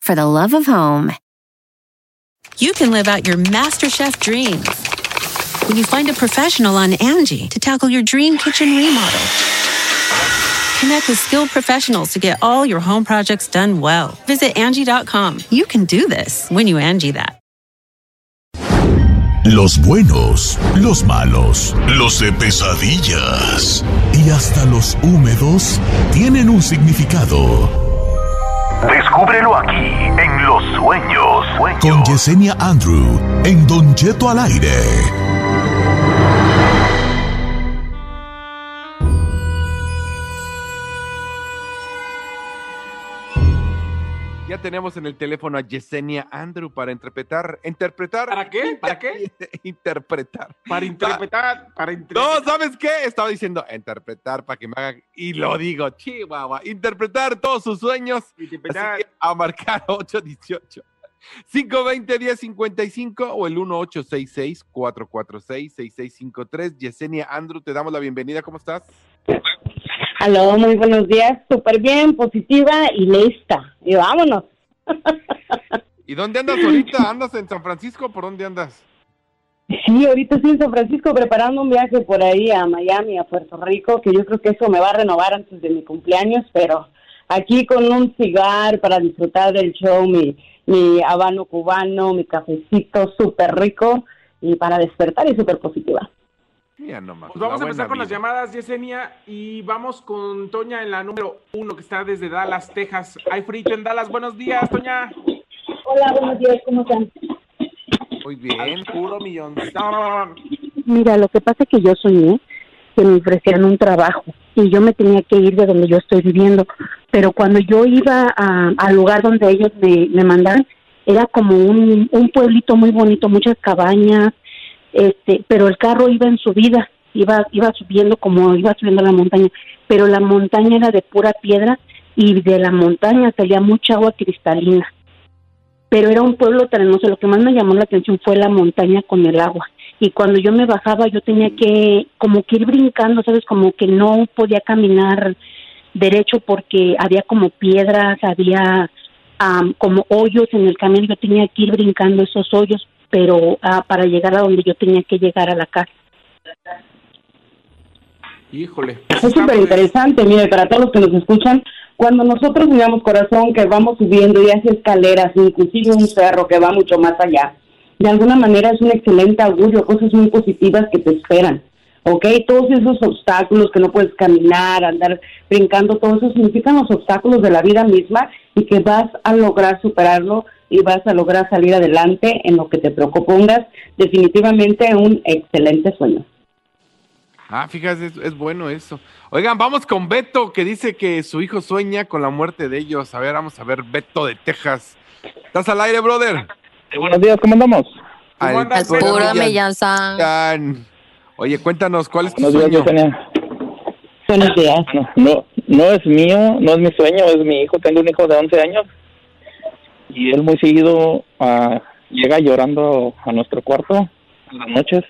for the love of home. You can live out your MasterChef dreams when you find a professional on Angie to tackle your dream kitchen remodel. Connect with skilled professionals to get all your home projects done well. Visit Angie.com. You can do this when you Angie that. Los buenos, los malos, los de pesadillas y hasta los húmedos tienen un significado. Descúbrelo aquí en Los Sueños. Con Yesenia Andrew en Don Cheto al aire. Ya tenemos en el teléfono a Yesenia Andrew para interpretar. ¿Interpretar? ¿Para qué? ¿Para qué? interpretar. Para interpretar. Para interpretar. No, ¿sabes qué? Estaba diciendo interpretar para que me hagan. Y lo digo, chihuahua. Interpretar todos sus sueños. Interpretar. Así que a marcar 818. 520-1055 o el 1866-446-6653. Yesenia Andrew, te damos la bienvenida. ¿Cómo estás? Aló, muy buenos días. Súper bien, positiva y lista. Y vámonos. ¿Y dónde andas ahorita? ¿Andas en San Francisco? ¿Por dónde andas? Sí, ahorita estoy en San Francisco preparando un viaje por ahí a Miami, a Puerto Rico, que yo creo que eso me va a renovar antes de mi cumpleaños, pero aquí con un cigar para disfrutar del show, mi, mi habano cubano, mi cafecito súper rico y para despertar y súper positiva. Ya nomás. Pues vamos a empezar con las llamadas, Yesenia, y vamos con Toña en la número uno, que está desde Dallas, Texas. Hay frito en Dallas. Buenos días, Toña. Hola, buenos días, ¿cómo están? Muy bien. Puro millón. Mira, lo que pasa es que yo soñé que me ofrecían un trabajo y yo me tenía que ir de donde yo estoy viviendo, pero cuando yo iba a- al lugar donde ellos me, me mandaron, era como un, un pueblito muy bonito, muchas cabañas, este, pero el carro iba en subida, iba, iba subiendo como iba subiendo la montaña, pero la montaña era de pura piedra y de la montaña salía mucha agua cristalina. Pero era un pueblo terrenoso, lo que más me llamó la atención fue la montaña con el agua. Y cuando yo me bajaba yo tenía que como que ir brincando, sabes, como que no podía caminar derecho porque había como piedras, había am, como hoyos en el camino, yo tenía que ir brincando esos hoyos, pero ah, para llegar a donde yo tenía que llegar a la casa. Híjole. Es súper interesante, mire, para todos los que nos escuchan, cuando nosotros miramos corazón que vamos subiendo y hace escaleras, inclusive un cerro que va mucho más allá, de alguna manera es un excelente augurio, cosas muy positivas que te esperan, ¿ok? Todos esos obstáculos que no puedes caminar, andar brincando, todo eso significan los obstáculos de la vida misma y que vas a lograr superarlo y vas a lograr salir adelante en lo que te propongas. Definitivamente un excelente sueño. Ah, fíjate, es, es bueno eso. Oigan, vamos con Beto, que dice que su hijo sueña con la muerte de ellos. A ver, vamos a ver, Beto de Texas. ¿Estás al aire, brother? buenos días, ¿cómo andamos? Al andas, puro millán. Oye, cuéntanos, ¿cuál es tu Buenos días, sueño? Buenos días. No, no, no es mío, no es mi sueño, es mi hijo. Tengo un hijo de 11 años y él muy seguido ah, llega llorando a nuestro cuarto en las noches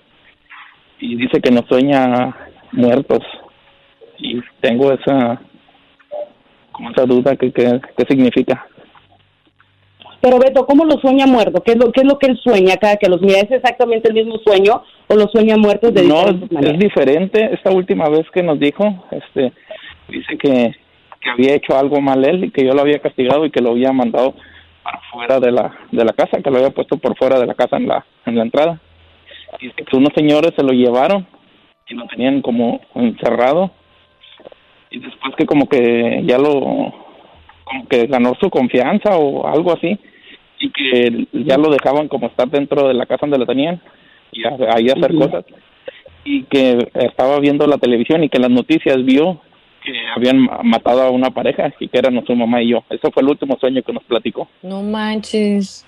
y dice que nos sueña muertos. Y tengo esa, como esa duda que, qué significa. Pero Beto, ¿cómo lo sueña muerto? ¿Qué es lo, qué es lo que él sueña cada que los mira? ¿Es exactamente el mismo sueño o lo sueña muertos de No, es diferente. Esta última vez que nos dijo, este, dice que, que había hecho algo mal él y que yo lo había castigado y que lo había mandado para fuera de la, de la casa, que lo había puesto por fuera de la casa en la, en la entrada. Dice que unos señores se lo llevaron y lo tenían como encerrado. Y después que como que ya lo, como que ganó su confianza o algo así y que ya lo dejaban como estar dentro de la casa donde lo tenían y ahí hacer cosas. Y que estaba viendo la televisión y que las noticias vio que habían ma- matado a una pareja y que eran su mamá y yo. Eso fue el último sueño que nos platicó. No manches.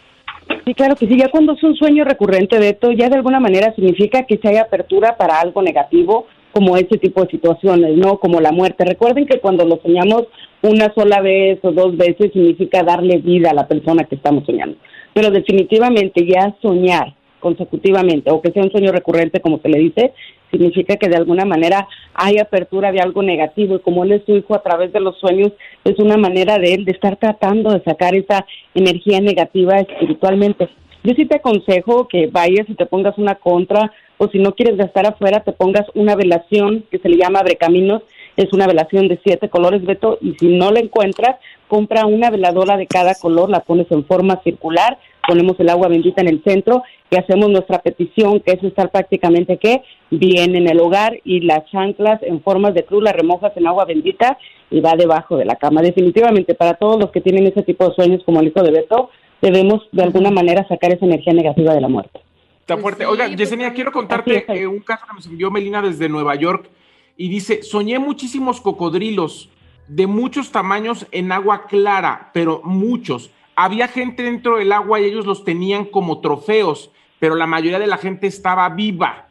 Sí, claro que sí. Ya cuando es un sueño recurrente, Beto, ya de alguna manera significa que se hay apertura para algo negativo, como ese tipo de situaciones, ¿no? Como la muerte. Recuerden que cuando lo soñamos una sola vez o dos veces significa darle vida a la persona que estamos soñando. Pero definitivamente ya soñar consecutivamente o que sea un sueño recurrente, como se le dice, significa que de alguna manera hay apertura de algo negativo y como él es su hijo a través de los sueños, es una manera de él de estar tratando de sacar esa energía negativa espiritualmente. Yo sí te aconsejo que vayas y te pongas una contra o si no quieres gastar afuera, te pongas una velación que se le llama Abre Caminos, es una velación de siete colores, Beto, y si no la encuentras, compra una veladora de cada color, la pones en forma circular, ponemos el agua bendita en el centro y hacemos nuestra petición, que es estar prácticamente que bien en el hogar y las chanclas en formas de cruz las remojas en agua bendita y va debajo de la cama. Definitivamente para todos los que tienen ese tipo de sueños como el hijo de Beto, debemos de alguna manera sacar esa energía negativa de la muerte. Está fuerte. Oiga, Yesenia, quiero contarte eh, un caso que me envió Melina desde Nueva York y dice, soñé muchísimos cocodrilos de muchos tamaños en agua clara, pero muchos. Había gente dentro del agua y ellos los tenían como trofeos, pero la mayoría de la gente estaba viva.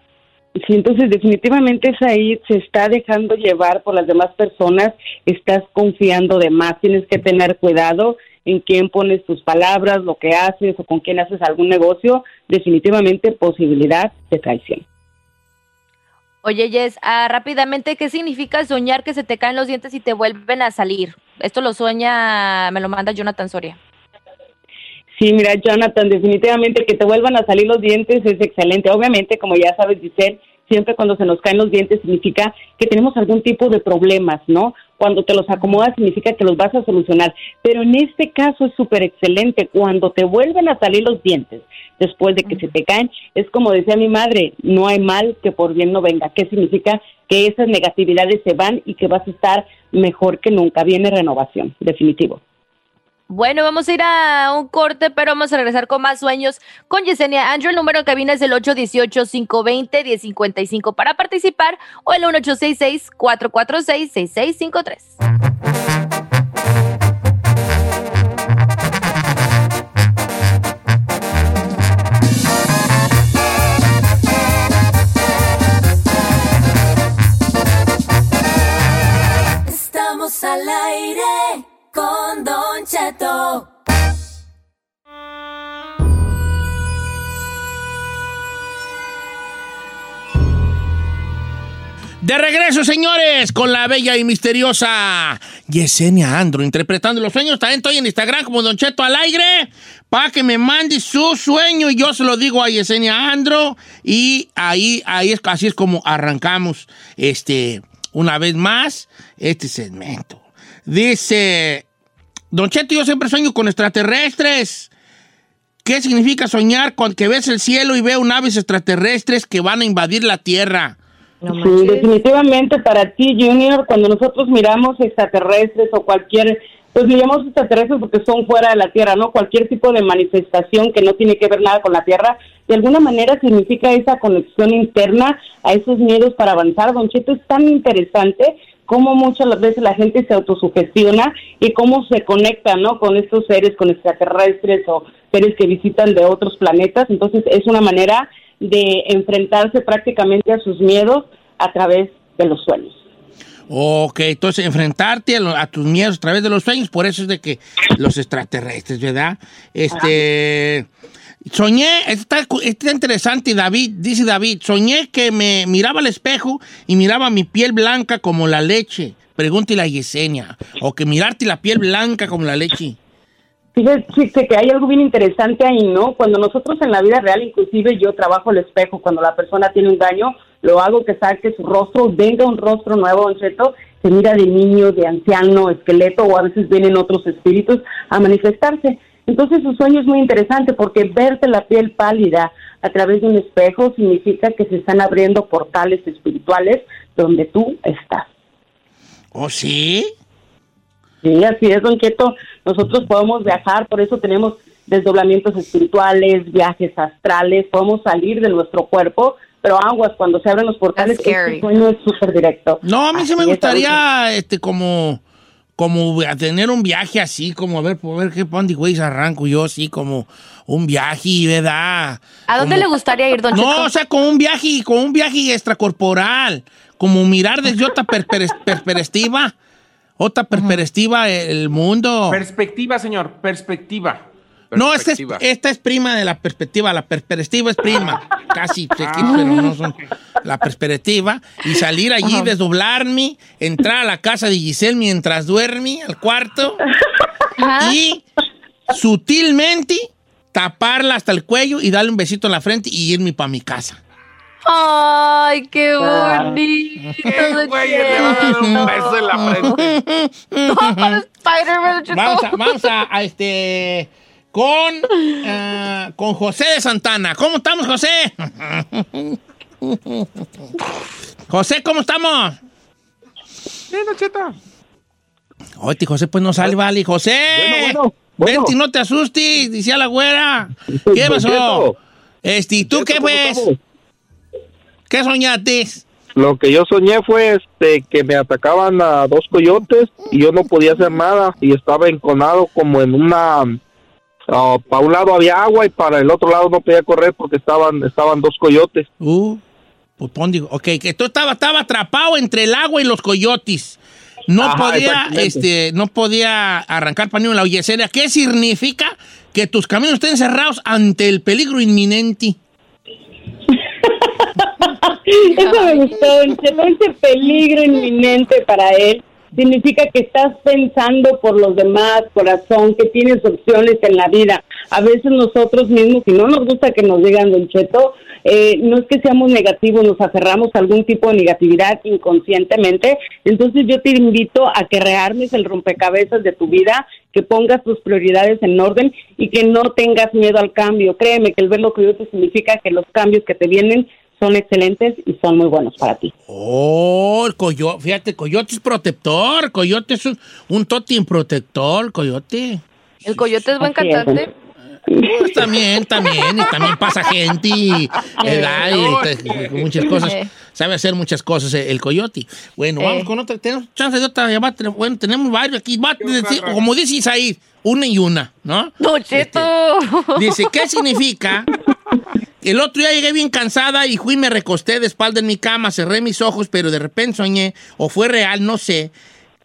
Sí, entonces definitivamente es ahí, se está dejando llevar por las demás personas, estás confiando de más, tienes que tener cuidado en quién pones tus palabras, lo que haces o con quién haces algún negocio, definitivamente posibilidad de traición. Oye, Jess, ah, rápidamente, ¿qué significa soñar que se te caen los dientes y te vuelven a salir? Esto lo sueña, me lo manda Jonathan Soria. Sí, mira, Jonathan, definitivamente que te vuelvan a salir los dientes es excelente. Obviamente, como ya sabes, Giselle, siempre cuando se nos caen los dientes significa que tenemos algún tipo de problemas, ¿no? Cuando te los acomodas significa que los vas a solucionar. Pero en este caso es súper excelente. Cuando te vuelven a salir los dientes después de que se te caen, es como decía mi madre, no hay mal que por bien no venga. ¿Qué significa? Que esas negatividades se van y que vas a estar mejor que nunca. Viene renovación, definitivo. Bueno, vamos a ir a un corte, pero vamos a regresar con más sueños con Yesenia Andrew. El número en cabina es el 818-520-1055 para participar o el 1866-446-6653. Estamos al aire De regreso, señores, con la bella y misteriosa Yesenia Andro, interpretando los sueños. También estoy en Instagram como Don Cheto al aire, para que me mande su sueño y yo se lo digo a Yesenia Andro. Y ahí, ahí es, así es como arrancamos este, una vez más este segmento. Dice, Don Cheto, yo siempre sueño con extraterrestres. ¿Qué significa soñar con que ves el cielo y veo naves extraterrestres que van a invadir la Tierra? Sí, definitivamente para ti, Junior, cuando nosotros miramos extraterrestres o cualquier, pues miramos extraterrestres porque son fuera de la Tierra, ¿no? Cualquier tipo de manifestación que no tiene que ver nada con la Tierra, de alguna manera significa esa conexión interna a esos miedos para avanzar. Don Cheto, es tan interesante cómo muchas veces la gente se autosugestiona y cómo se conecta, ¿no? Con estos seres, con extraterrestres o seres que visitan de otros planetas. Entonces es una manera de enfrentarse prácticamente a sus miedos a través de los sueños. Ok, entonces enfrentarte a, tus miedos a través de los sueños, por eso es de que los extraterrestres, ¿verdad? Este... Soñé, está, está interesante, David, dice David, soñé que me miraba al espejo y miraba mi piel blanca como la leche. Pregúntale a Yesenia. O que mirarte la piel blanca como la leche. Fíjate que hay algo bien interesante ahí, ¿no? Cuando nosotros en la vida real, inclusive yo trabajo el espejo, cuando la persona tiene un daño, lo hago que saque su rostro, venga un rostro nuevo, un reto, se mira de niño, de anciano, esqueleto, o a veces vienen otros espíritus a manifestarse. Entonces su sueño es muy interesante porque verte la piel pálida a través de un espejo significa que se están abriendo portales espirituales donde tú estás. ¿Oh, sí? Sí, así es, don Quieto. Nosotros podemos viajar, por eso tenemos desdoblamientos espirituales, viajes astrales, podemos salir de nuestro cuerpo, pero aguas, cuando se abren los portales, este sueño es súper directo. No, a mí sí me gustaría, este, como como a tener un viaje así, como a ver, por ver qué pandi güey arranco yo, así como un viaje, ¿verdad? ¿A dónde Como- le gustaría ir, don No, o sea, como un viaje, como un viaje extracorporal, como mirar desde otra per- per- perspectiva, otra perspectiva el mundo. Perspectiva, señor, perspectiva. No, esta es, esta es prima de la perspectiva. La perspectiva es prima. Casi, Ah. pero no son la perspectiva. Y salir allí, desdoblarme, entrar a la casa de Giselle mientras duerme, al cuarto, Ajá. y sutilmente taparla hasta el cuello y darle un besito en la frente y irme para mi casa. Ay, qué bonito. ¿Qué güey le va a dar un beso en la frente? No, Spider-Man. Vamos a, vamos a, a, este con, ah, con José de Santana. ¿Cómo estamos, José? José, ¿cómo estamos? Bien, Don Cheto. Oye, José, pues no sale, vale. José, Bueno, bueno, vente, no te asustes, decía la güera. ¿Qué pasó? Este, ¿y tú qué ¿cómo pues? ¿Qué soñaste? Lo que yo soñé fue este que me atacaban a dos coyotes y yo no podía hacer nada y estaba enconado como en una para un lado había agua y para el otro lado no podía correr porque estaban estaban dos coyotes. Uh, pues pon, digo, ok, que tú estaba, estaba atrapado entre el agua y los coyotes. No Ajá, podía, este, no podía arrancar para ni la Yesenia. ¿Qué significa que tus caminos estén cerrados ante el peligro inminente? Eso me gustó, ese peligro inminente para él significa que estás pensando por los demás, corazón, que tienes opciones en la vida. A veces nosotros mismos, si no nos gusta que nos digan, Don Cheto, eh, no es que seamos negativos, nos aferramos a algún tipo de negatividad inconscientemente. Entonces yo te invito a que rearmes el rompecabezas de tu vida, que pongas tus prioridades en orden y que no tengas miedo al cambio. Créeme que el verlo coyote significa que los cambios que te vienen son excelentes y son muy buenos para ti. Oh, el coyote, fíjate, coyote es protector, coyote es un, un totín protector, coyote. El coyote es buen Así es, cantante. Pues también, también, y también pasa gente y edad y te- muchas cosas. Eh. Sabe hacer muchas cosas eh, el coyote. Bueno, Eh. vamos con otra. Tenemos chance de otra llamada. Bueno, tenemos varios aquí. Va, dice- como dice Isaí, una y una, ¿no? Don Cheto. Dice, ¿qué significa? El otro día llegué bien cansada y fui me recosté de espalda en mi cama, cerré mis ojos, pero de repente soñé, o fue real, no sé,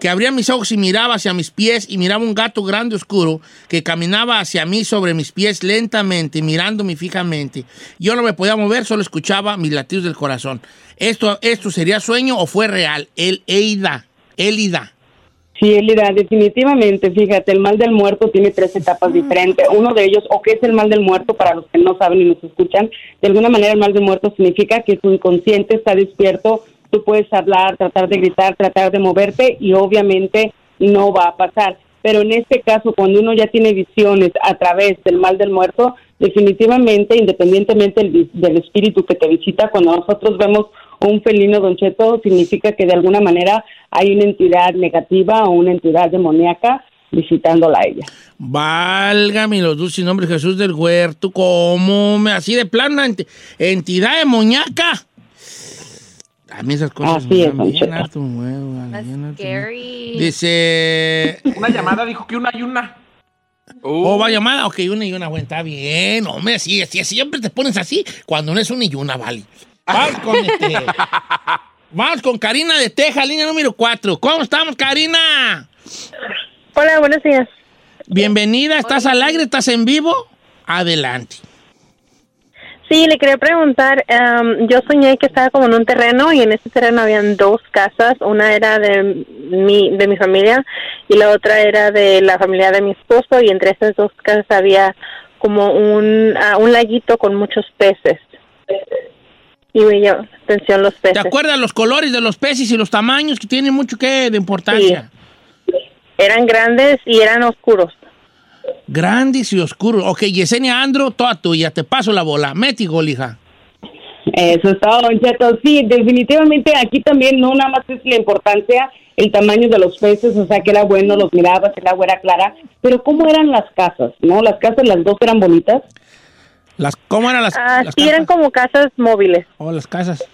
que abría mis ojos y miraba hacia mis pies y miraba un gato grande oscuro que caminaba hacia mí sobre mis pies lentamente, mirándome fijamente. Yo no me podía mover, solo escuchaba mis latidos del corazón. ¿Esto, esto sería sueño o fue real? El Eida, Elida. Sí, Elida, definitivamente, fíjate, el mal del muerto tiene tres etapas diferentes. Uno de ellos, o qué es el mal del muerto, para los que no saben y nos escuchan, de alguna manera el mal del muerto significa que tu inconsciente está despierto, tú puedes hablar, tratar de gritar, tratar de moverte y obviamente no va a pasar. Pero en este caso, cuando uno ya tiene visiones a través del mal del muerto, definitivamente, independientemente del, del espíritu que te visita, cuando nosotros vemos un felino don Cheto, significa que de alguna manera hay una entidad negativa o una entidad demoníaca visitándola a ella. Válgame los dulces nombres Jesús del Huerto, ¿cómo me así de ent- entidad demoníaca? A mí esas cosas Así me es, harto. Scary. Dice, Una llamada dijo que una y una. oh, va llamada, ok, una y una, bueno, está bien, hombre, así, así, siempre te pones así cuando no es una y una, vale. Vamos con este, vamos con Karina de Texas, línea número 4. ¿Cómo estamos, Karina? Hola, buenos días. Bienvenida, ¿estás al aire? ¿Estás en vivo? Adelante. Sí, le quería preguntar, em, yo soñé que estaba como en un terreno y en ese terreno habían dos casas, una era de mi, de mi familia y la otra era de la familia de mi esposo y entre esas dos casas había como un, ah, un laguito con muchos peces. Y me llamó atención los ¿Te peces. acuerdas los colores de los peces y los tamaños que tienen mucho que de importancia? Eran grandes y eran oscuros. Grandes y oscuros. Ok, Yesenia Andro, toda tuya. Te paso la bola. Meti gol, hija. Eso es todo, Don Cheto. Sí, definitivamente aquí también no nada más es la importancia, el tamaño de los peces, o sea que era bueno, los mirabas, el agua era clara, pero ¿cómo eran las casas? ¿No? Las casas, las dos eran bonitas. Las, ¿Cómo eran las, Ah, las sí, eran como casas móviles. Oh, las casas.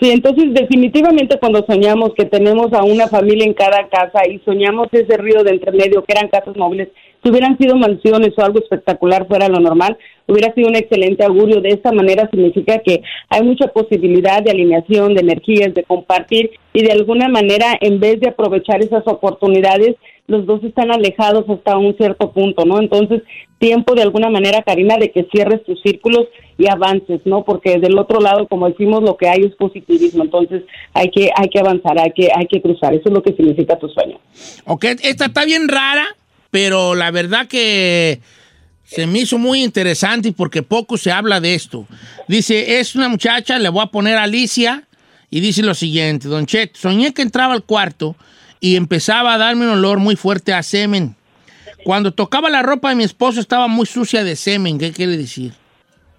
Sí, entonces definitivamente cuando soñamos que tenemos a una familia en cada casa y soñamos ese río de entre medio que eran casas móviles, si hubieran sido mansiones o algo espectacular fuera lo normal, hubiera sido un excelente augurio. De esta manera significa que hay mucha posibilidad de alineación, de energías, de compartir y de alguna manera en vez de aprovechar esas oportunidades, los dos están alejados hasta un cierto punto, ¿no? Entonces, tiempo de alguna manera, Karina, de que cierres tus círculos y avances, ¿no? Porque del otro lado, como decimos, lo que hay es positivismo, entonces hay que hay que avanzar, hay que hay que cruzar, eso es lo que significa tu sueño. Ok, esta está bien rara, pero la verdad que se me hizo muy interesante porque poco se habla de esto. Dice, es una muchacha, le voy a poner Alicia, y dice lo siguiente, Don Chet, soñé que entraba al cuarto y empezaba a darme un olor muy fuerte a semen. Cuando tocaba la ropa de mi esposo estaba muy sucia de semen. ¿Qué quiere decir?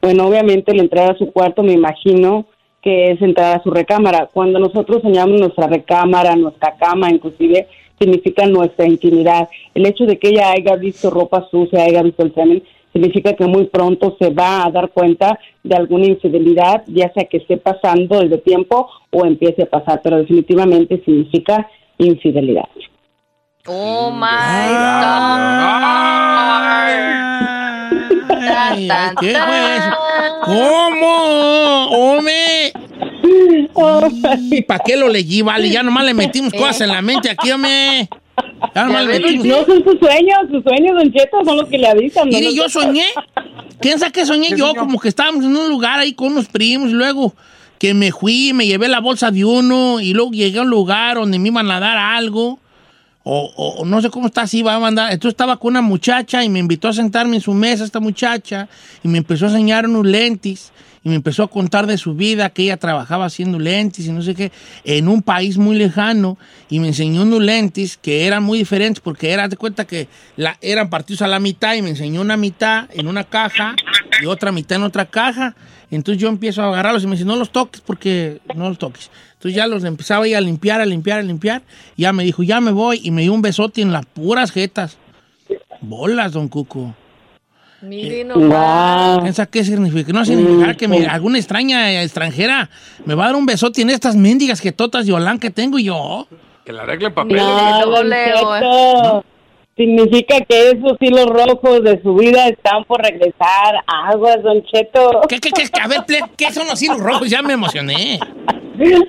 Bueno, obviamente el entrar a su cuarto me imagino que es entrar a su recámara. Cuando nosotros soñamos nuestra recámara, nuestra cama, inclusive, significa nuestra intimidad. El hecho de que ella haya visto ropa sucia, haya visto el semen, significa que muy pronto se va a dar cuenta de alguna infidelidad, ya sea que esté pasando desde tiempo o empiece a pasar, pero definitivamente significa infidelidad. Oh my Ay, ay, ¿Qué fue eso? ¿Cómo? ¡Hombre! ¿Y para qué lo leí? Vale, ya nomás le metimos cosas en la mente aquí, hombre. Ya nomás le metimos. No son sus sueños, sus sueños, Don Cheto, son los que le avisan. ¿no? Mire, yo soñé. ¿Quién sabe qué soñé yo? Como que estábamos en un lugar ahí con unos primos y luego que me fui, me llevé la bolsa de uno y luego llegué a un lugar donde me iban a dar algo. O, no sé cómo está así, va a mandar. Entonces estaba con una muchacha y me invitó a sentarme en su mesa esta muchacha y me empezó a enseñar unos lentes y me empezó a contar de su vida, que ella trabajaba haciendo lentes y no sé qué, en un país muy lejano y me enseñó unos lentes que eran muy diferentes porque era de cuenta que la, eran partidos a la mitad y me enseñó una mitad en una caja y otra mitad en otra caja. Entonces yo empiezo a agarrarlos y me dice, no los toques porque no los toques. Entonces ya los empezaba ahí a limpiar, a limpiar, a limpiar. Y ya me dijo, ya me voy. Y me dio un besote en las puras jetas. Bolas, don Cuco. Miren ¿Piensa qué significa? No significa que me- alguna extraña extranjera me va a dar un besote en estas mendigas jetotas de Holán que tengo yo. Que le arreglen papeles. No, No, Don Leo, eh. Cheto. Significa que esos hilos rojos de su vida están por regresar. Aguas, Don Cheto. ¿Qué, qué, qué? A ver, ple- ¿qué son los hilos rojos? Ya me emocioné.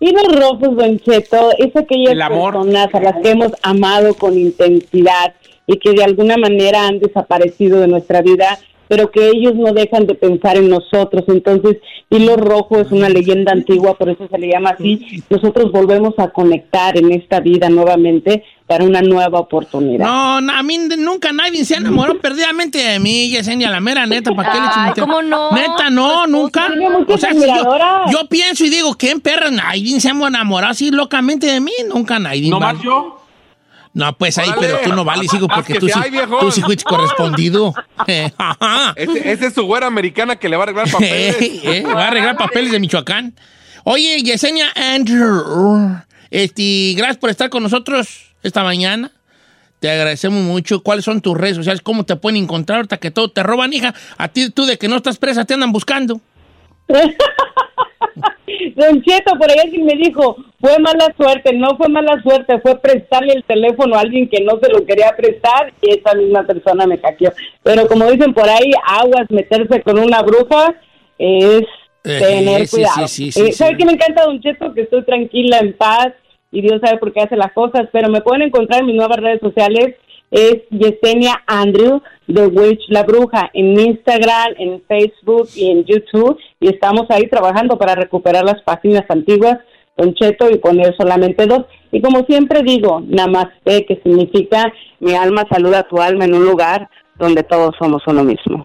Hilos rojos, Don Cheto, es aquellas amor. personas a las que hemos amado con intensidad y que de alguna manera han desaparecido de nuestra vida, pero que ellos no dejan de pensar en nosotros. Entonces, hilo rojo es una leyenda antigua, por eso se le llama así. Nosotros volvemos a conectar en esta vida nuevamente para una nueva oportunidad. No, no, a mí nunca nadie se enamoró perdidamente de mí, Yesenia, la mera neta, ¿para qué le Ay? ¿cómo no? Neta, no, nunca. Tiene muchas O sea, si yo, pienso y digo, ¿quién perra? Nadie se ha enamorado así locamente de mí, nunca nadie. ¿No más yo? No, pues ahí, Órale. pero tú no vales, hijo, porque que tú sí tú sí fuiste correspondido. Eh, ese es su güera americana que le va a arreglar papeles. Eh, eh, va a arreglar papeles de Michoacán. Oye, Yesenia Andrew, este, gracias por estar con nosotros esta mañana. Te agradecemos mucho. ¿Cuáles son tus redes sociales? ¿Cómo te pueden encontrar ahorita que todo te roban, hija? A ti, tú de que no estás presa, te andan buscando. Don Cheto, por ahí alguien me dijo, fue mala suerte, no fue mala suerte, fue prestarle el teléfono a alguien que no se lo quería prestar y esa misma persona me hackeó. Pero como dicen por ahí, aguas, meterse con una bruja es Eh, tener sí, cuidado. sí, sí, sí, Eh, sí. ¿Sabe qué me encanta, Don Cheto? Que estoy tranquila, en paz y Dios sabe por qué hace las cosas, pero me pueden encontrar en mis nuevas redes sociales. Es Yesenia Andrew, The Witch, la bruja, en Instagram, en Facebook y en YouTube. Y estamos ahí trabajando para recuperar las páginas antiguas, Don Cheto, y poner solamente dos. Y como siempre digo, Namaste, que significa mi alma saluda tu alma en un lugar donde todos somos uno mismo.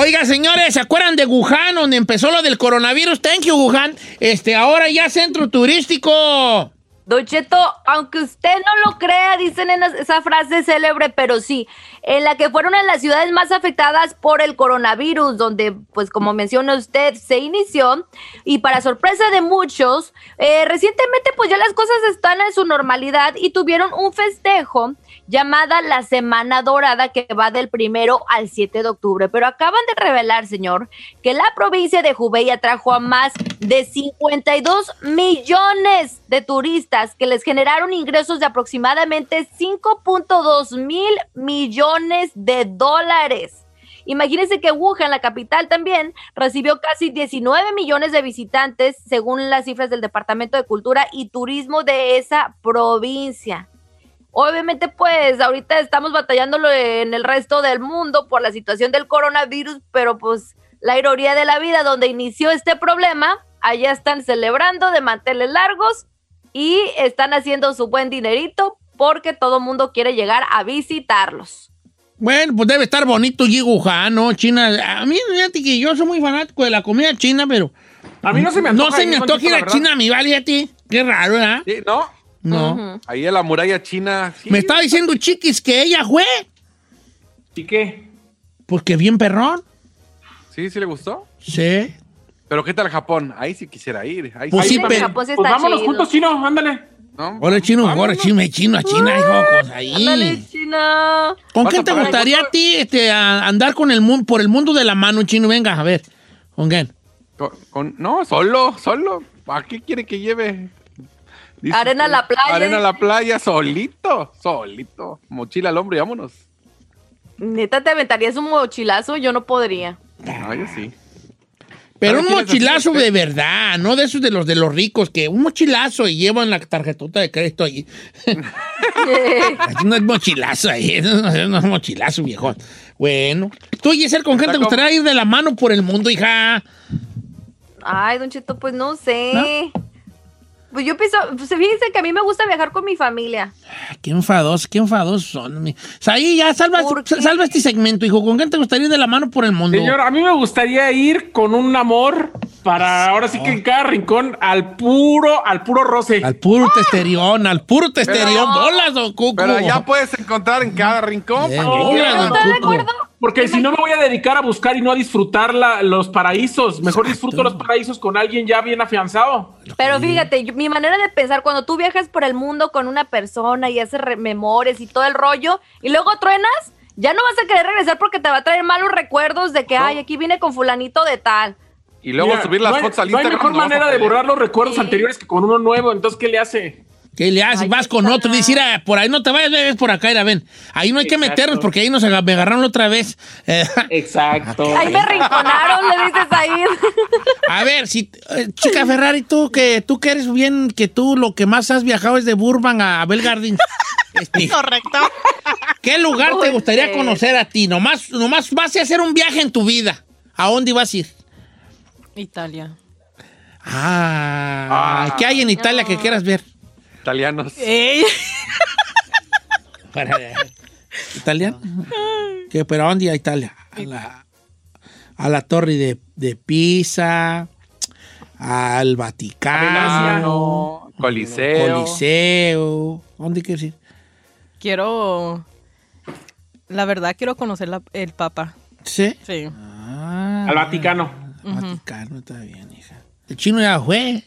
Oiga, señores, ¿se acuerdan de Wuhan, donde empezó lo del coronavirus? Thank you, Wuhan. Este, ahora ya centro turístico. Don Cheto, aunque usted no lo crea, dicen en esa frase célebre, pero sí, en la que fueron en las ciudades más afectadas por el coronavirus, donde, pues como menciona usted, se inició, y para sorpresa de muchos, eh, recientemente pues ya las cosas están en su normalidad y tuvieron un festejo llamada la Semana Dorada que va del primero al 7 de octubre. Pero acaban de revelar, señor, que la provincia de Hubei atrajo a más de 52 millones de turistas que les generaron ingresos de aproximadamente 5.2 mil millones de dólares. Imagínense que Wuhan, la capital también, recibió casi 19 millones de visitantes según las cifras del Departamento de Cultura y Turismo de esa provincia. Obviamente, pues ahorita estamos batallándolo en el resto del mundo por la situación del coronavirus, pero pues la ironía de la vida, donde inició este problema, allá están celebrando de manteles largos y están haciendo su buen dinerito porque todo mundo quiere llegar a visitarlos. Bueno, pues debe estar bonito Wuhan, ¿no? China. A mí, fíjate que yo soy muy fanático de la comida china, pero. A mí no se me antoja. No se me antoja ir a China, mi vale, a ti. Qué raro, ¿verdad? Sí, ¿no? No. Ahí en la muralla china. sí. Me estaba diciendo Chiquis que ella fue. ¿Y qué? Porque bien perrón. ¿Sí? ¿Sí le gustó? Sí. Pero ¿qué tal Japón? Ahí sí quisiera ir. Ahí Pues sí. sí, pero- Pues vámonos chido. juntos, chino, ándale. ¿No? Hola, chino, ahora chino, chino, a China, hijo, pues ahí. Ándale, China. ¿Con ¿Vas quién a te gustaría a ti este, a andar con el mundo, por el mundo de la mano, chino? Venga, a ver. ¿Con quién? Con- con- no, solo, solo. ¿A qué quiere que lleve? Dice Arena a la playa, Arena a la playa, solito, solito. Mochila al hombro y vámonos. Neta, te aventarías un mochilazo, yo no podría. No, yo sí. Pero ¿Sabe un mochilazo de verdad, no de esos de los de los ricos, que un mochilazo y llevan la tarjetota de crédito ahí. no es mochilazo ahí, no es no es mochilazo, viejo. Bueno. Tú, Giselle, ¿con quién te gustaría ir de la mano por el mundo, hija? Ay, Don Cheto, pues no sé. Pues yo pienso, pues fíjense que a mí me gusta viajar con mi familia. Ay, Qué enfadosos, qué enfadosos son. O sea, ahí ya salva, salva este segmento, hijo. ¿Con quién te gustaría ir de la mano por el mundo? Señor, a mí me gustaría ir con un amor para ahora sí que en cada rincón al puro, al puro roce. Al puro testerión, al puro testerión. Bolas, don Cuco. Pero ya puedes encontrar en cada rincón. Bolas, quieras. don Cuco. Porque si no me voy a dedicar a buscar y no a disfrutar la- los paraísos. Mejor disfruto los paraísos con alguien ya bien afianzado. Pero fíjate, yo- mi manera de pensar, cuando tú viajas por el mundo con una persona y haces re- memorias y todo el rollo, y luego truenas, ya no vas a querer regresar porque te va a traer malos recuerdos de que, ay, aquí vine con fulanito de tal. Y luego Mira, subir las no hay- fotos al No hay Instagram. mejor no vas a manera de borrar los recuerdos anteriores que con uno nuevo. Entonces, ¿qué le hace? ¿Qué le haces? Vas con otro y dices, "Mira, por ahí no te vayas, ves por acá, mira, ven. Ahí no hay que meternos porque ahí nos me agarraron otra vez. Exacto. Ahí me rinconaron, le dices ahí. a ver, si, eh, chica Ferrari, tú que, tú que eres bien, que tú lo que más has viajado es de Burbank a Abel Gardín. Este, Correcto. ¿Qué lugar te gustaría conocer a ti? Nomás, nomás vas a hacer un viaje en tu vida. ¿A dónde vas a ir? Italia. Ah, ¿qué hay en Italia que quieras ver? Italianos. Para- ¿Italiano? ¿Qué, ¿Pero a dónde a Italia? A la, a la torre de, de Pisa, al Vaticano, Coliseo. Coliseo. ¿Dónde quieres ir? Quiero. La verdad, quiero conocer la- el Papa. ¿Sí? Sí. Al Vaticano. Vaticano, está bien, hija. El chino ya fue.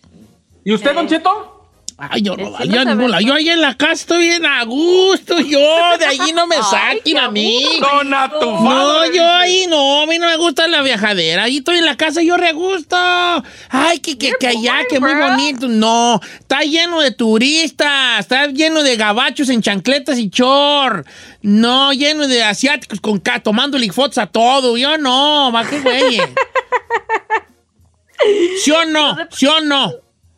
¿Y usted, Don Cheto? Ay, yo no El vaya chino a se ningún lado. ve- Yo ahí en la casa estoy bien a gusto. Yo, de allí no me saquen a mí. Dona tu No, yo ahí no, a mí no me gusta la viajadera. Ahí estoy en la casa, yo re gusto. Ay, que, que, que allá, que muy bonito. No, está lleno de turistas, está lleno de gabachos en chancletas y chor. No, lleno de asiáticos con tomándole fotos a todo. Yo no, va que güey. ¿Sí o no? ¿Sí o no?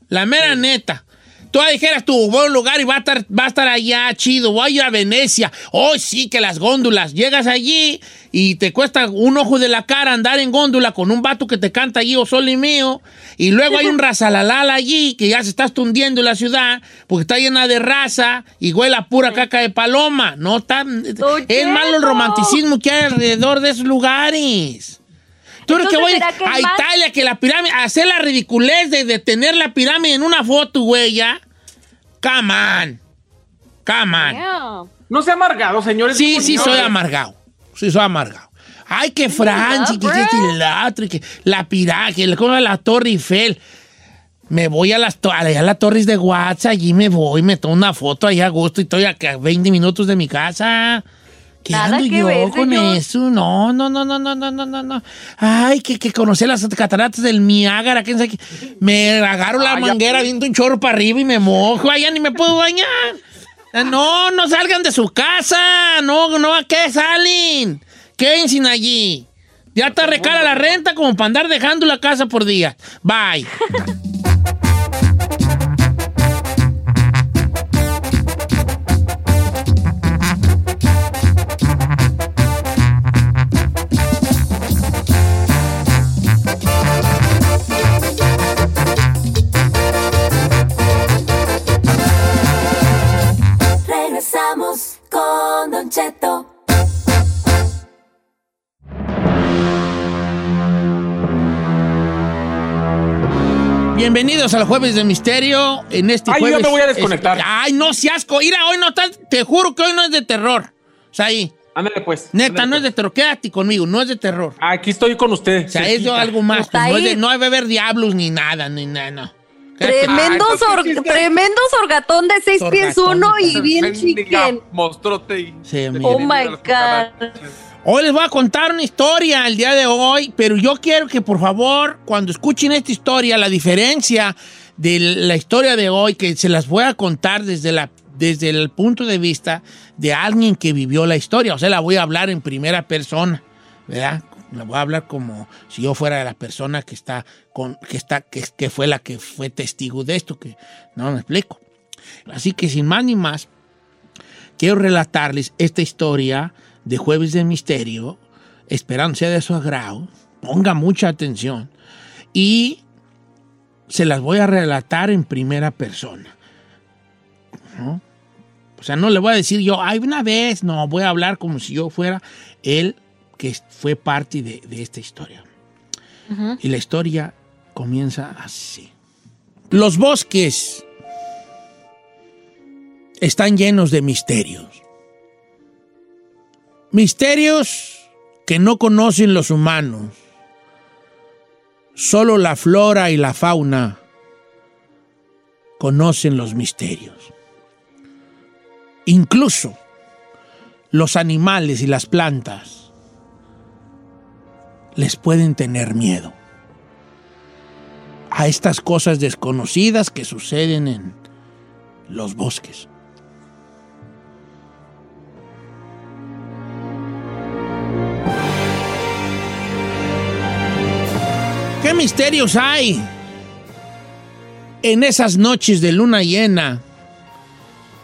La mera neta. Tú dijeras tú, voy a un lugar y va a estar, va a estar allá chido, voy a ir a Venecia. Oh, sí, que las góndolas. Llegas allí y te cuesta un ojo de la cara andar en góndola con un vato que te canta allí, o sol y mío. Y luego hay un razalalala allí que ya se está tundiendo la ciudad porque está llena de raza y huele a pura caca de paloma. No está. Es malo el romanticismo que hay alrededor de esos lugares. Tú eres que voy Entonces, ¿será que a? Italia, que la pirámide, hacer la ridiculez de, de tener la pirámide en una foto, güey, ya. Come on. Come on. Yeah. No sea amargado, señores. Sí, sí, soy amargado. Sí, soy amargado. Ay, que Francia, que y que la que la, la Torre Eiffel. Me voy a las, a las torres de WhatsApp, allí me voy, me tomo una foto allá a gusto y estoy que a 20 minutos de mi casa. ¿Qué Nada ando que yo ver, con señor. eso? No, no, no, no, no, no, no, no, no. Ay, que, que conocí las cataratas del Niágara, quién sabe qué. Me agarro la Ay, ya- manguera, viendo un chorro para arriba y me mojo. Allá ni me puedo bañar. Ah, No, no salgan de su casa. No, no, ¿a qué salen? Quédense allí. Ya está recara la renta como para andar dejando la casa por día. Bye. Bienvenidos al Jueves de Misterio. En este Ay, yo jueves. me voy a desconectar. es- ay, no seas co. Mira, hoy no está. Te juro que hoy no es de terror. O sea, ahí. Ándale, pues. Neta, ándale, no es pues. de terror. Quédate conmigo, no es de terror. Aquí estoy con usted. O sea, es algo más. Pues, no, es de, no hay beber diablos ni nada, ni nada, no. Tremendo, Ah, sor- tremendo sorgatón de seis pies uno y bien. Mostrote y- Sí. Oh my God. Hoy les voy a contar una historia el día de hoy, pero yo quiero que por favor, cuando escuchen esta historia, la diferencia de la historia de hoy, que se las voy a contar desde, la, desde el punto de vista de alguien que vivió la historia. O sea, la voy a hablar en primera persona, ¿verdad? La voy a hablar como si yo fuera la persona que está con, que está, que, que fue la que fue testigo de esto, que no me explico. Así que sin más ni más, quiero relatarles esta historia de Jueves de Misterio, esperando sea de su agrado, ponga mucha atención, y se las voy a relatar en primera persona. ¿no? O sea, no le voy a decir yo, ay, una vez, no, voy a hablar como si yo fuera él que fue parte de, de esta historia. Y la historia comienza así. Los bosques están llenos de misterios. Misterios que no conocen los humanos. Solo la flora y la fauna conocen los misterios. Incluso los animales y las plantas les pueden tener miedo a estas cosas desconocidas que suceden en los bosques. ¿Qué misterios hay en esas noches de luna llena,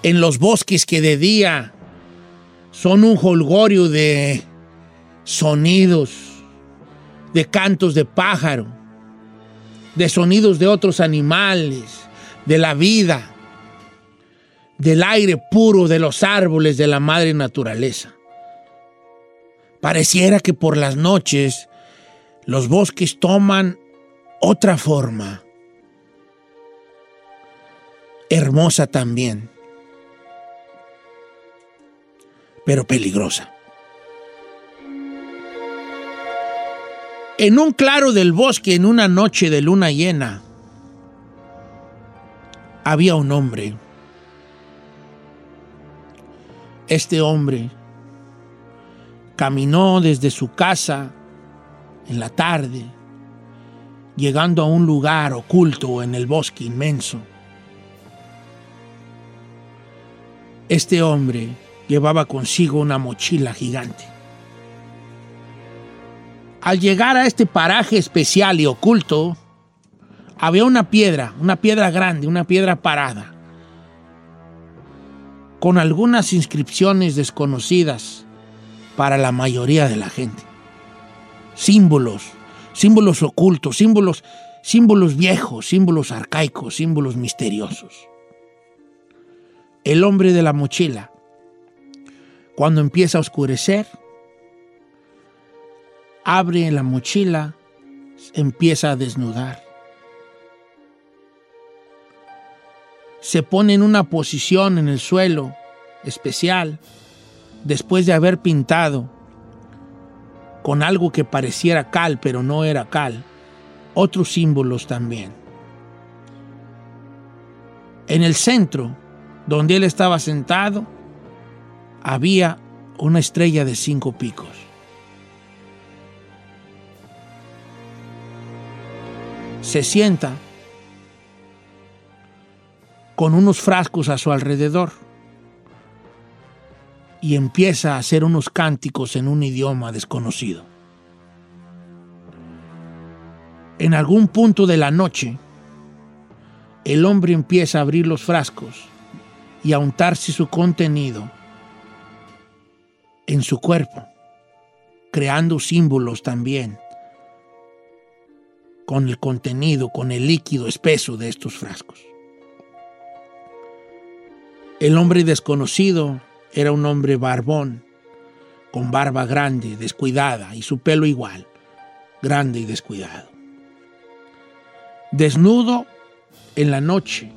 en los bosques que de día son un holgorio de sonidos, de cantos de pájaro, de sonidos de otros animales, de la vida, del aire puro de los árboles de la madre naturaleza? Pareciera que por las noches los bosques toman otra forma, hermosa también, pero peligrosa. En un claro del bosque, en una noche de luna llena, había un hombre. Este hombre caminó desde su casa en la tarde, llegando a un lugar oculto en el bosque inmenso. Este hombre llevaba consigo una mochila gigante. Al llegar a este paraje especial y oculto, había una piedra, una piedra grande, una piedra parada, con algunas inscripciones desconocidas para la mayoría de la gente símbolos, símbolos ocultos, símbolos, símbolos viejos, símbolos arcaicos, símbolos misteriosos. El hombre de la mochila, cuando empieza a oscurecer, abre la mochila, empieza a desnudar. Se pone en una posición en el suelo especial después de haber pintado con algo que pareciera cal, pero no era cal. Otros símbolos también. En el centro, donde él estaba sentado, había una estrella de cinco picos. Se sienta con unos frascos a su alrededor y empieza a hacer unos cánticos en un idioma desconocido. En algún punto de la noche, el hombre empieza a abrir los frascos y a untarse su contenido en su cuerpo, creando símbolos también con el contenido, con el líquido espeso de estos frascos. El hombre desconocido era un hombre barbón, con barba grande, descuidada, y su pelo igual, grande y descuidado. Desnudo en la noche,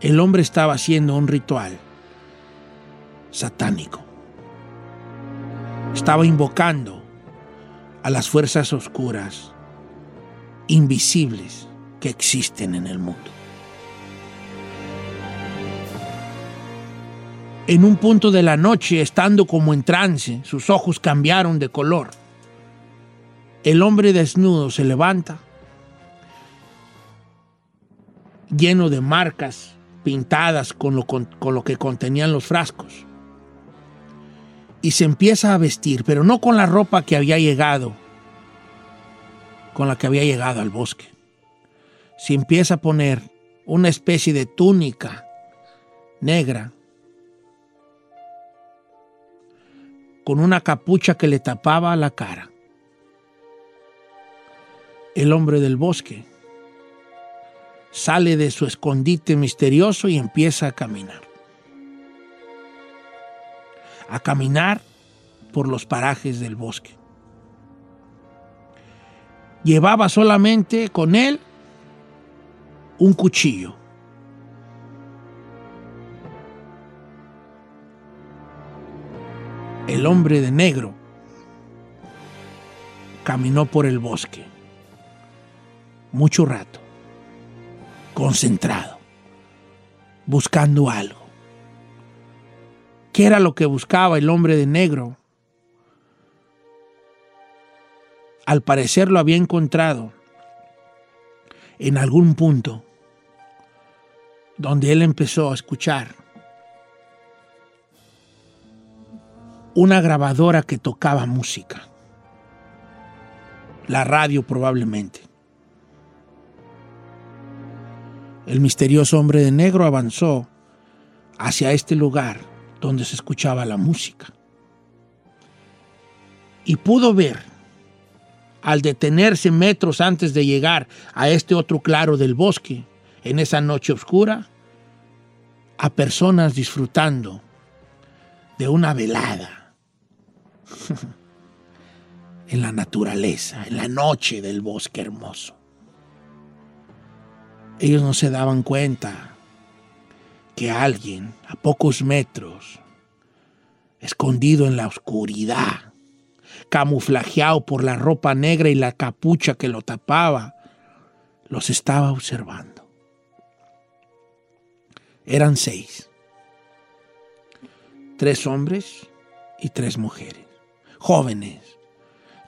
el hombre estaba haciendo un ritual satánico. Estaba invocando a las fuerzas oscuras, invisibles, que existen en el mundo. En un punto de la noche, estando como en trance, sus ojos cambiaron de color. El hombre desnudo se levanta, lleno de marcas pintadas con lo, con, lo que contenían los frascos. Y se empieza a vestir, pero no con la ropa que había llegado, con la que había llegado al bosque. Se empieza a poner una especie de túnica negra con una capucha que le tapaba la cara. El hombre del bosque sale de su escondite misterioso y empieza a caminar. A caminar por los parajes del bosque. llevaba solamente con él un cuchillo. El hombre de negro caminó por el bosque mucho rato, concentrado, buscando algo. ¿Qué era lo que buscaba el hombre de negro? Al parecer lo había encontrado en algún punto donde él empezó a escuchar una grabadora que tocaba música. La radio probablemente. El misterioso hombre de negro avanzó hacia este lugar donde se escuchaba la música. Y pudo ver, al detenerse metros antes de llegar a este otro claro del bosque, en esa noche oscura, a personas disfrutando de una velada en la naturaleza, en la noche del bosque hermoso. Ellos no se daban cuenta que alguien a pocos metros, escondido en la oscuridad, camuflajeado por la ropa negra y la capucha que lo tapaba, los estaba observando. Eran seis. Tres hombres y tres mujeres. Jóvenes,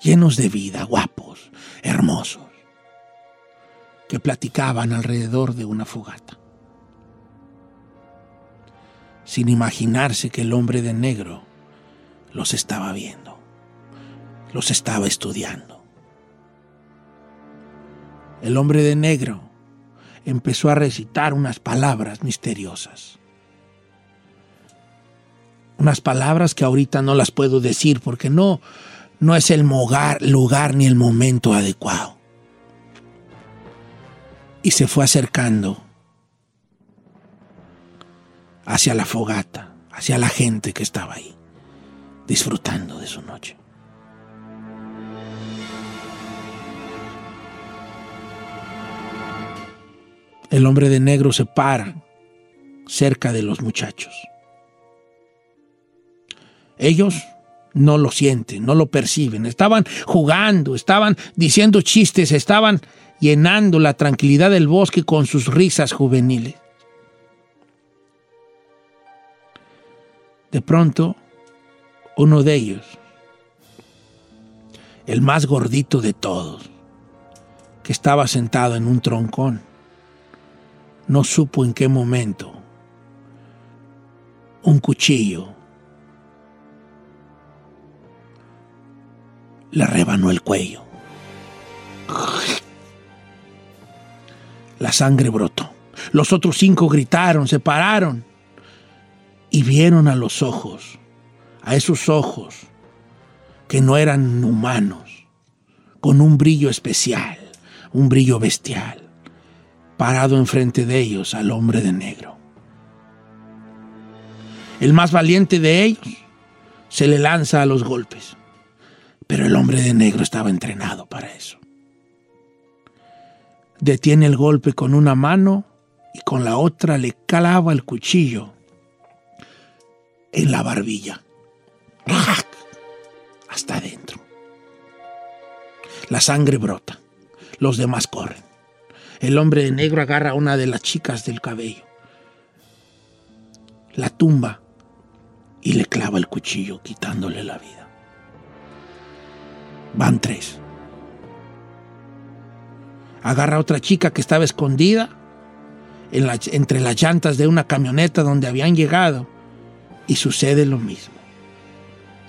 llenos de vida, guapos, hermosos, que platicaban alrededor de una fogata sin imaginarse que el hombre de negro los estaba viendo, los estaba estudiando. El hombre de negro empezó a recitar unas palabras misteriosas. Unas palabras que ahorita no las puedo decir porque no, no es el lugar ni el momento adecuado. Y se fue acercando hacia la fogata, hacia la gente que estaba ahí, disfrutando de su noche. El hombre de negro se para cerca de los muchachos. Ellos no lo sienten, no lo perciben. Estaban jugando, estaban diciendo chistes, estaban llenando la tranquilidad del bosque con sus risas juveniles. De pronto, uno de ellos, el más gordito de todos, que estaba sentado en un troncón, no supo en qué momento un cuchillo le rebanó el cuello. La sangre brotó. Los otros cinco gritaron, se pararon y vieron a los ojos, a esos ojos que no eran humanos, con un brillo especial, un brillo bestial, parado enfrente de ellos al hombre de negro. El más valiente de ellos se le lanza a los golpes, pero el hombre de negro estaba entrenado para eso. Detiene el golpe con una mano y con la otra le calaba el cuchillo en la barbilla. Hasta adentro. La sangre brota. Los demás corren. El hombre de negro agarra a una de las chicas del cabello. La tumba y le clava el cuchillo quitándole la vida. Van tres. Agarra a otra chica que estaba escondida entre las llantas de una camioneta donde habían llegado y sucede lo mismo.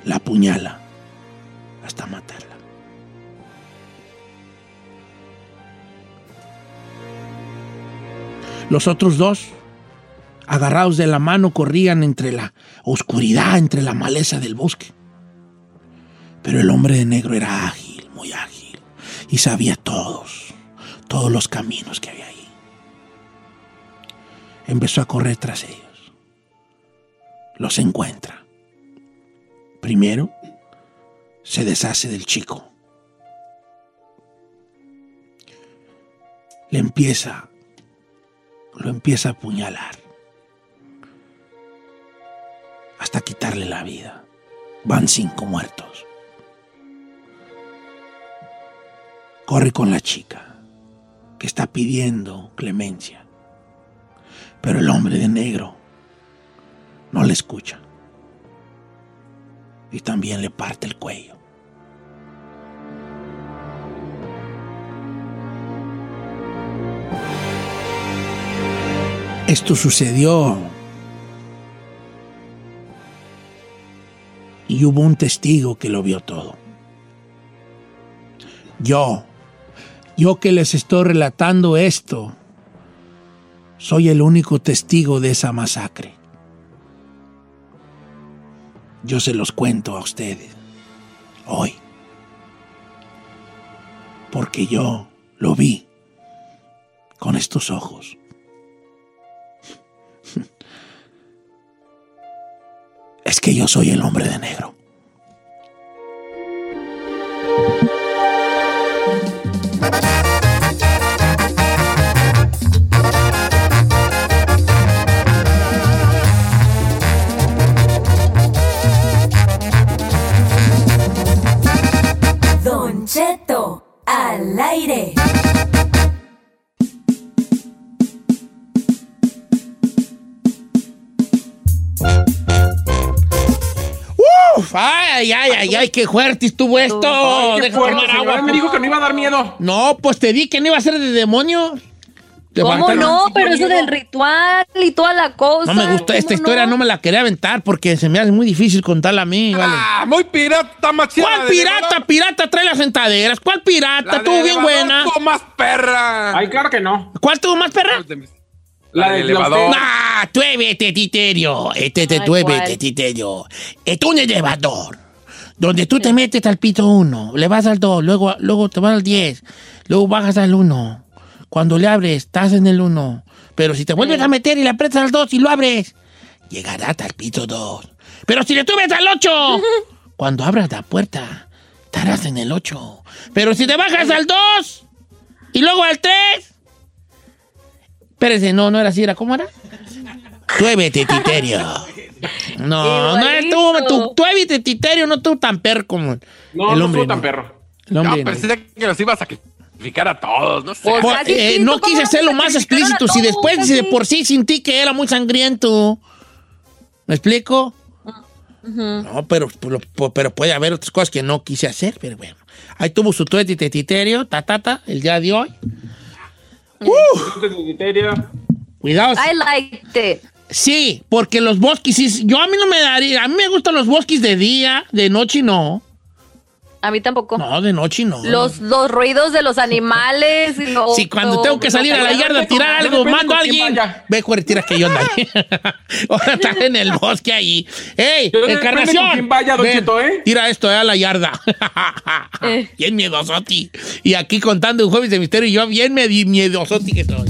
La apuñala hasta matarla. Los otros dos, agarrados de la mano, corrían entre la oscuridad, entre la maleza del bosque. Pero el hombre de negro era ágil, muy ágil, y sabía todos, todos los caminos que había ahí. Empezó a correr tras ellos los encuentra. Primero, se deshace del chico. le empieza, lo empieza a apuñalar hasta quitarle la vida. Van cinco muertos. Corre con la chica que está pidiendo clemencia, pero el hombre de negro no le escucha y también le parte el cuello. Esto sucedió y hubo un testigo que lo vio todo. Yo, yo que les estoy relatando esto, soy el único testigo de esa masacre. Yo se los cuento a ustedes hoy, porque yo lo vi con estos ojos. Es que yo soy el hombre de negro. Al aire. Uf, ay, ay, ay, ay, qué fuerte estuvo esto. Ay, qué Deja fuerte, señora. Me dijo que no iba a dar miedo. No, pues te di que no iba a ser de demonio. ¿Cómo no? Pero eso del ritual y toda la cosa. No me gustó esta historia, no me la quería aventar porque se me hace muy difícil contarla a mí, vale. Ah, muy pirata, machina. ¿Cuál pirata? Pirata trae las sentaderas. ¿Cuál pirata? Estuvo bien buena. Tuvo más perra. Ay, claro que no. ¿Cuál tuvo más perra? La del elevador. Nah, tuévete, titerio. Este te Ay, tuévete, titerio. Es un elevador. Donde tú te metes al pito 1, le vas al 2, luego, luego te vas al 10, luego bajas al 1. Cuando le abres, estás en el 1. Pero si te vuelves a meter y le aprietas al 2 y lo abres, llegarás al pito 2. Pero si le subes al 8, cuando abras la puerta, estarás en el 8. Pero si te bajas al 2 y luego al 3, Espérese, no, no era así, era ¿cómo era? Tuévete, Titerio. No, no es tú, tú, tuévete, Titerio, no tú tan perro como No, el no hombre. tan no. perro. El hombre No, no. pensé que los ibas a a todos, no sé. Por- eh, no quise hacerlo más explícito. Si después si de por sí sentí que era muy sangriento. ¿Me explico? No, pero, pero, pero puede haber otras cosas que no quise hacer, pero bueno. Ahí tuvo su tuévete, Titerio, ta, ta, ta, el día de hoy. Cuidado. I liked it. Sí, porque los bosques, yo a mí no me daría, a mí me gustan los bosques de día, de noche no. A mí tampoco. No, de noche no. Los, los ruidos de los animales. Y lo- Sí, cuando tengo que salir a la yarda a tirar algo, mando a alguien. Ve, cuál tira que yo ando. Ahora está en el bosque ahí. ¡Ey, encarnación! vaya, Don Ven, Cheto, ¿eh? Tira esto eh, a la yarda. bien miedosoti. Y aquí contando un jueves de misterio, y yo bien miedosoti que soy.